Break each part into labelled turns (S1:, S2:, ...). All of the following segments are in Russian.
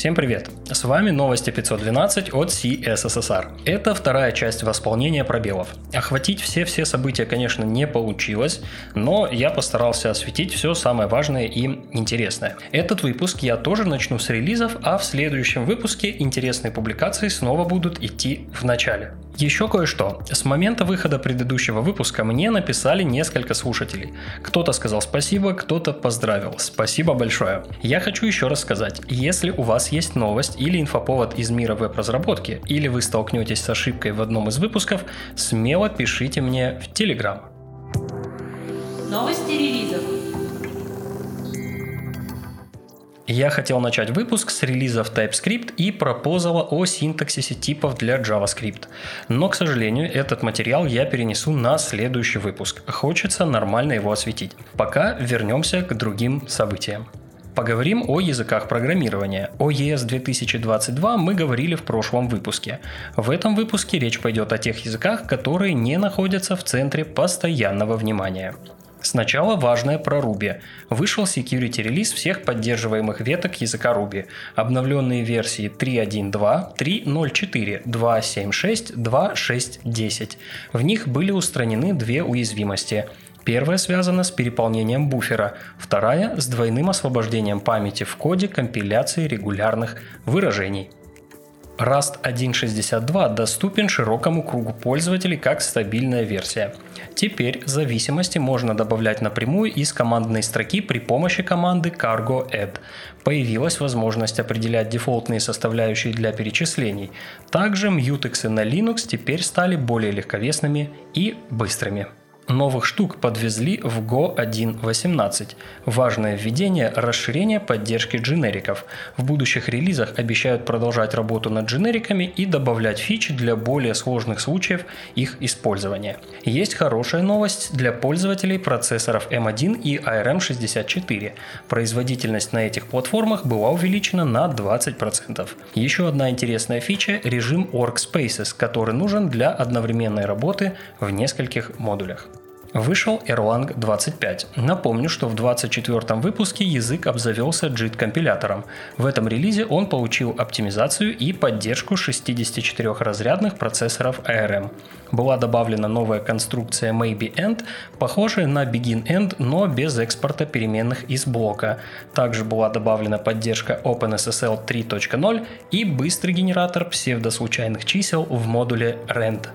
S1: Всем привет! С вами новости 512 от CSSR. Это вторая часть восполнения пробелов. Охватить все-все события, конечно, не получилось, но я постарался осветить все самое важное и интересное. Этот выпуск я тоже начну с релизов, а в следующем выпуске интересные публикации снова будут идти в начале. Еще кое-что. С момента выхода предыдущего выпуска мне написали несколько слушателей. Кто-то сказал спасибо, кто-то поздравил. Спасибо большое. Я хочу еще раз сказать, если у вас есть новость или инфоповод из мира веб-разработки, или вы столкнетесь с ошибкой в одном из выпусков, смело пишите мне в Telegram. Новости релизов. Я хотел начать выпуск с релизов TypeScript и пропозала о синтаксисе типов для JavaScript. Но, к сожалению, этот материал я перенесу на следующий выпуск. Хочется нормально его осветить. Пока вернемся к другим событиям. Поговорим о языках программирования. О ES 2022 мы говорили в прошлом выпуске. В этом выпуске речь пойдет о тех языках, которые не находятся в центре постоянного внимания. Сначала важное про Ruby. Вышел security релиз всех поддерживаемых веток языка Ruby. Обновленные версии 3.1.2, 3.0.4, 2.7.6, 2.6.10. В них были устранены две уязвимости. Первая связана с переполнением буфера, вторая с двойным освобождением памяти в коде компиляции регулярных выражений. Rust 1.62 доступен широкому кругу пользователей как стабильная версия. Теперь зависимости можно добавлять напрямую из командной строки при помощи команды cargo add. Появилась возможность определять дефолтные составляющие для перечислений. Также мьютексы на Linux теперь стали более легковесными и быстрыми новых штук подвезли в Go 1.18. Важное введение – расширение поддержки дженериков. В будущих релизах обещают продолжать работу над дженериками и добавлять фичи для более сложных случаев их использования. Есть хорошая новость для пользователей процессоров M1 и ARM64. Производительность на этих платформах была увеличена на 20%. Еще одна интересная фича – режим Workspaces, который нужен для одновременной работы в нескольких модулях. Вышел Erlang 25. Напомню, что в 24 выпуске язык обзавелся JIT-компилятором. В этом релизе он получил оптимизацию и поддержку 64-разрядных процессоров ARM. Была добавлена новая конструкция maybe-end, похожая на begin-end, но без экспорта переменных из блока. Также была добавлена поддержка OpenSSL 3.0 и быстрый генератор псевдослучайных чисел в модуле rand.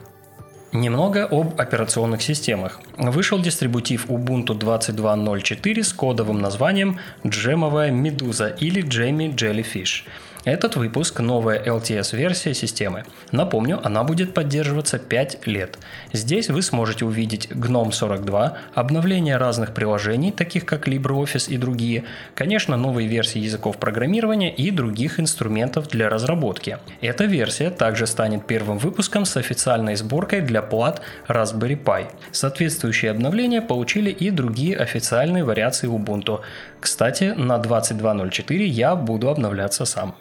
S1: Немного об операционных системах. Вышел дистрибутив Ubuntu 22.04 с кодовым названием «Джемовая медуза» или «Джемми Jellyfish». Этот выпуск – новая LTS-версия системы. Напомню, она будет поддерживаться 5 лет. Здесь вы сможете увидеть GNOME 42, обновление разных приложений, таких как LibreOffice и другие, конечно, новые версии языков программирования и других инструментов для разработки. Эта версия также станет первым выпуском с официальной сборкой для плат Raspberry Pi. Соответствующие обновления получили и другие официальные вариации Ubuntu. Кстати, на 22.04 я буду обновляться сам.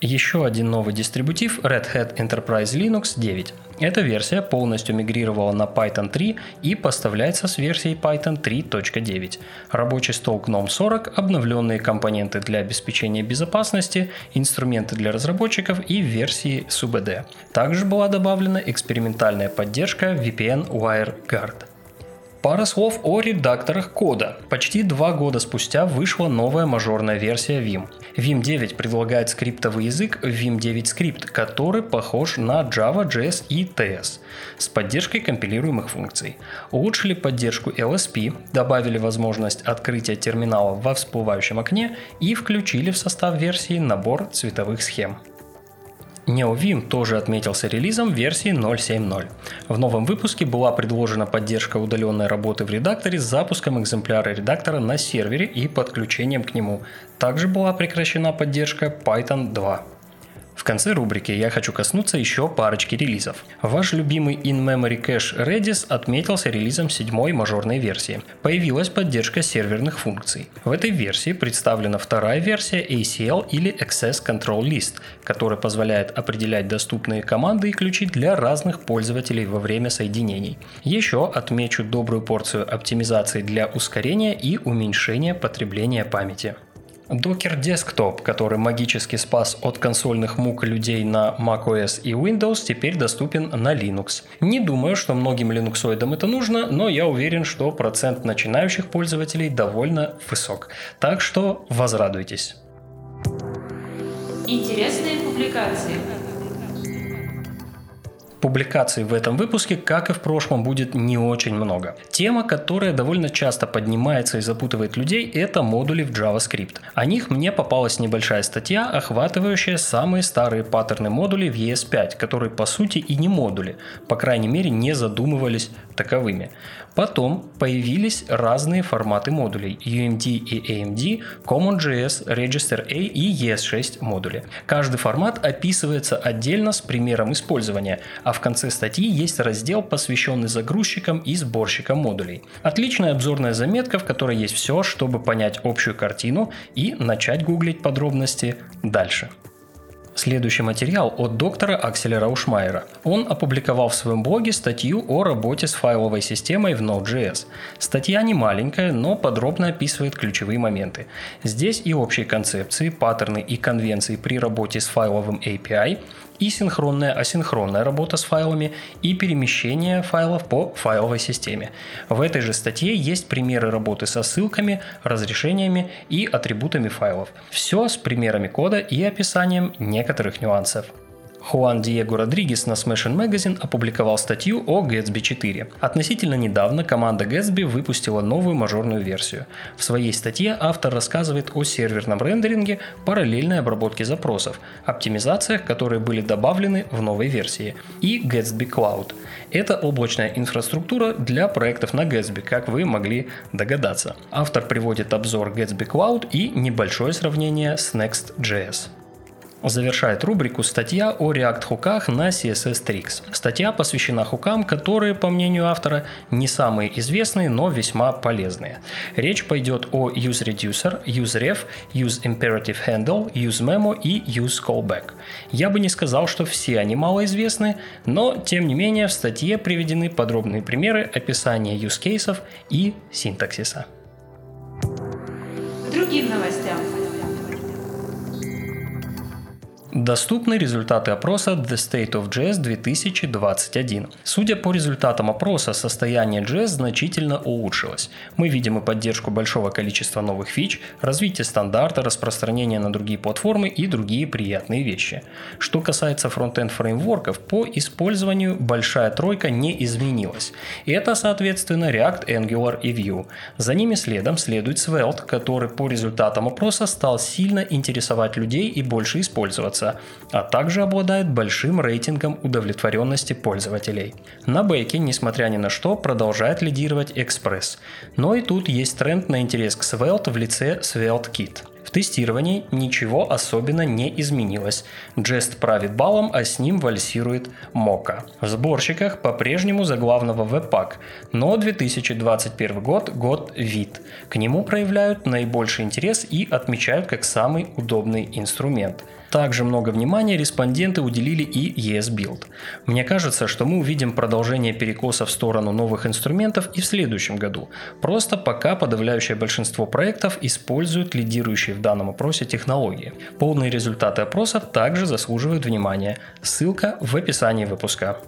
S1: Еще один новый дистрибутив Red Hat Enterprise Linux 9. Эта версия полностью мигрировала на Python 3 и поставляется с версией Python 3.9. Рабочий стол GNOME 40, обновленные компоненты для обеспечения безопасности, инструменты для разработчиков и версии SUBD. Также была добавлена экспериментальная поддержка VPN WireGuard. Пара слов о редакторах кода. Почти два года спустя вышла новая мажорная версия Vim. Vim 9 предлагает скриптовый язык Vim 9 Script, который похож на Java, JS и TS с поддержкой компилируемых функций. Улучшили поддержку LSP, добавили возможность открытия терминала во всплывающем окне и включили в состав версии набор цветовых схем. NeoVim тоже отметился релизом версии 0.7.0. В новом выпуске была предложена поддержка удаленной работы в редакторе с запуском экземпляра редактора на сервере и подключением к нему. Также была прекращена поддержка Python 2. В конце рубрики я хочу коснуться еще парочки релизов. Ваш любимый in-memory cache Redis отметился релизом седьмой мажорной версии. Появилась поддержка серверных функций. В этой версии представлена вторая версия ACL или Access Control List, которая позволяет определять доступные команды и ключи для разных пользователей во время соединений. Еще отмечу добрую порцию оптимизации для ускорения и уменьшения потребления памяти. Docker Desktop, который магически спас от консольных мук людей на macOS и Windows, теперь доступен на Linux. Не думаю, что многим линуксоидам это нужно, но я уверен, что процент начинающих пользователей довольно высок. Так что возрадуйтесь.
S2: Интересные публикации.
S1: Публикаций в этом выпуске, как и в прошлом, будет не очень много. Тема, которая довольно часто поднимается и запутывает людей, это модули в JavaScript. О них мне попалась небольшая статья, охватывающая самые старые паттерны модулей в ES5, которые по сути и не модули, по крайней мере не задумывались таковыми. Потом появились разные форматы модулей UMD и AMD, CommonJS, Register A и ES6 модули. Каждый формат описывается отдельно с примером использования, а в конце статьи есть раздел, посвященный загрузчикам и сборщикам модулей. Отличная обзорная заметка, в которой есть все, чтобы понять общую картину и начать гуглить подробности дальше. Следующий материал от доктора Акселя Раушмайера. Он опубликовал в своем блоге статью о работе с файловой системой в Node.js. Статья не маленькая, но подробно описывает ключевые моменты. Здесь и общие концепции, паттерны и конвенции при работе с файловым API, и синхронная асинхронная работа с файлами и перемещение файлов по файловой системе. В этой же статье есть примеры работы со ссылками, разрешениями и атрибутами файлов. Все с примерами кода и описанием некоторых нюансов. Хуан Диего Родригес на Smashing Magazine опубликовал статью о Gatsby 4. Относительно недавно команда Gatsby выпустила новую мажорную версию. В своей статье автор рассказывает о серверном рендеринге, параллельной обработке запросов, оптимизациях, которые были добавлены в новой версии, и Gatsby Cloud. Это облачная инфраструктура для проектов на Gatsby, как вы могли догадаться. Автор приводит обзор Gatsby Cloud и небольшое сравнение с Next.js. Завершает рубрику статья о React-хуках на CSS Tricks. Статья посвящена хукам, которые, по мнению автора, не самые известные, но весьма полезные. Речь пойдет о useReducer, useRef, useImperative useMemo и useCallback. Я бы не сказал, что все они малоизвестны, но, тем не менее, в статье приведены подробные примеры описания юзкейсов и синтаксиса.
S2: другим новостям.
S1: Доступны результаты опроса The State of Jazz 2021. Судя по результатам опроса, состояние Jazz значительно улучшилось. Мы видим и поддержку большого количества новых фич, развитие стандарта, распространение на другие платформы и другие приятные вещи. Что касается фронтенд фреймворков, по использованию большая тройка не изменилась. Это, соответственно, React, Angular и Vue. За ними следом следует Svelte, который по результатам опроса стал сильно интересовать людей и больше использоваться пользоваться, а также обладает большим рейтингом удовлетворенности пользователей. На бэке, несмотря ни на что, продолжает лидировать Express. Но и тут есть тренд на интерес к Svelte в лице Svelte Kit. В тестировании ничего особенно не изменилось. Jest правит балом, а с ним вальсирует Мока. В сборщиках по-прежнему за главного Webpack, но 2021 год – год вид. К нему проявляют наибольший интерес и отмечают как самый удобный инструмент – также много внимания респонденты уделили и ESBuild. Мне кажется, что мы увидим продолжение перекоса в сторону новых инструментов и в следующем году. Просто пока подавляющее большинство проектов используют лидирующие в данном опросе технологии. Полные результаты опроса также заслуживают внимания. Ссылка в описании выпуска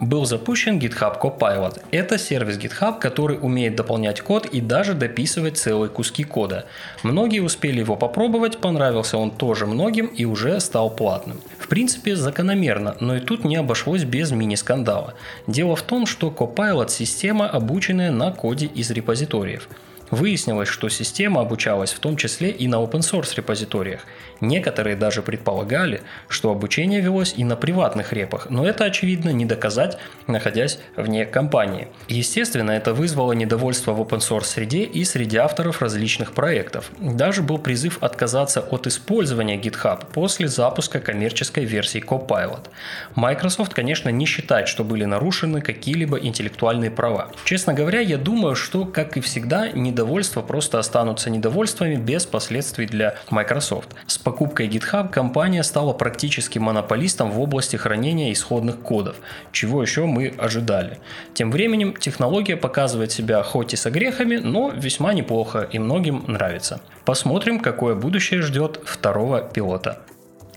S1: был запущен GitHub Copilot. Это сервис GitHub, который умеет дополнять код и даже дописывать целые куски кода. Многие успели его попробовать, понравился он тоже многим и уже стал платным. В принципе, закономерно, но и тут не обошлось без мини-скандала. Дело в том, что Copilot – система, обученная на коде из репозиториев. Выяснилось, что система обучалась в том числе и на open source репозиториях. Некоторые даже предполагали, что обучение велось и на приватных репах, но это очевидно не доказать, находясь вне компании. Естественно, это вызвало недовольство в open source среде и среди авторов различных проектов. Даже был призыв отказаться от использования GitHub после запуска коммерческой версии Copilot. Microsoft, конечно, не считает, что были нарушены какие-либо интеллектуальные права. Честно говоря, я думаю, что, как и всегда, не недовольства просто останутся недовольствами без последствий для Microsoft. С покупкой GitHub компания стала практически монополистом в области хранения исходных кодов, чего еще мы ожидали. Тем временем технология показывает себя хоть и с огрехами, но весьма неплохо и многим нравится. Посмотрим, какое будущее ждет второго пилота.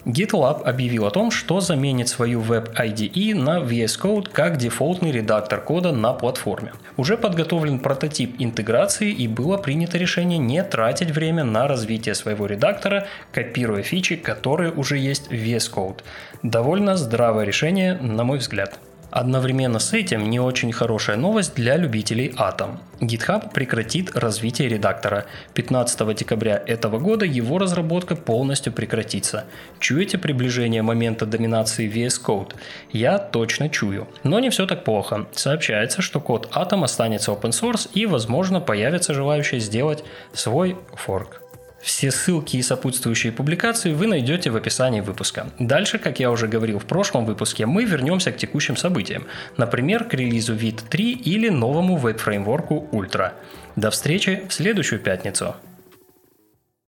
S1: GitLab объявил о том, что заменит свою Web IDE на VS Code как дефолтный редактор кода на платформе. Уже подготовлен прототип интеграции и было принято решение не тратить время на развитие своего редактора, копируя фичи, которые уже есть в VS Code. Довольно здравое решение, на мой взгляд. Одновременно с этим не очень хорошая новость для любителей Atom. GitHub прекратит развитие редактора. 15 декабря этого года его разработка полностью прекратится. Чуете приближение момента доминации VS Code? Я точно чую. Но не все так плохо. Сообщается, что код Atom останется open source и, возможно, появятся желающие сделать свой форк. Все ссылки и сопутствующие публикации вы найдете в описании выпуска. Дальше, как я уже говорил в прошлом выпуске, мы вернемся к текущим событиям, например, к релизу Vite 3 или новому веб-фреймворку Ultra. До встречи в следующую пятницу.